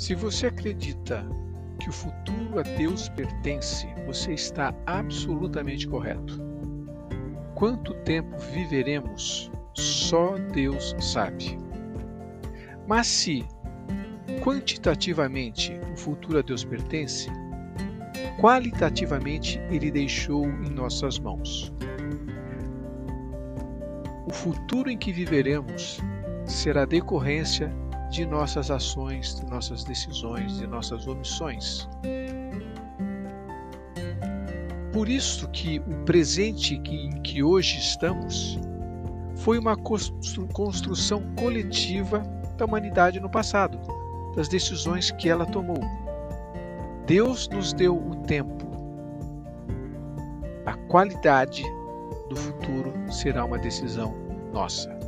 Se você acredita que o futuro a Deus pertence, você está absolutamente correto. Quanto tempo viveremos, só Deus sabe. Mas se quantitativamente o futuro a Deus pertence, qualitativamente ele deixou em nossas mãos. O futuro em que viveremos será decorrência de nossas ações, de nossas decisões, de nossas omissões. Por isso que o presente em que hoje estamos foi uma construção coletiva da humanidade no passado, das decisões que ela tomou. Deus nos deu o tempo. A qualidade do futuro será uma decisão nossa.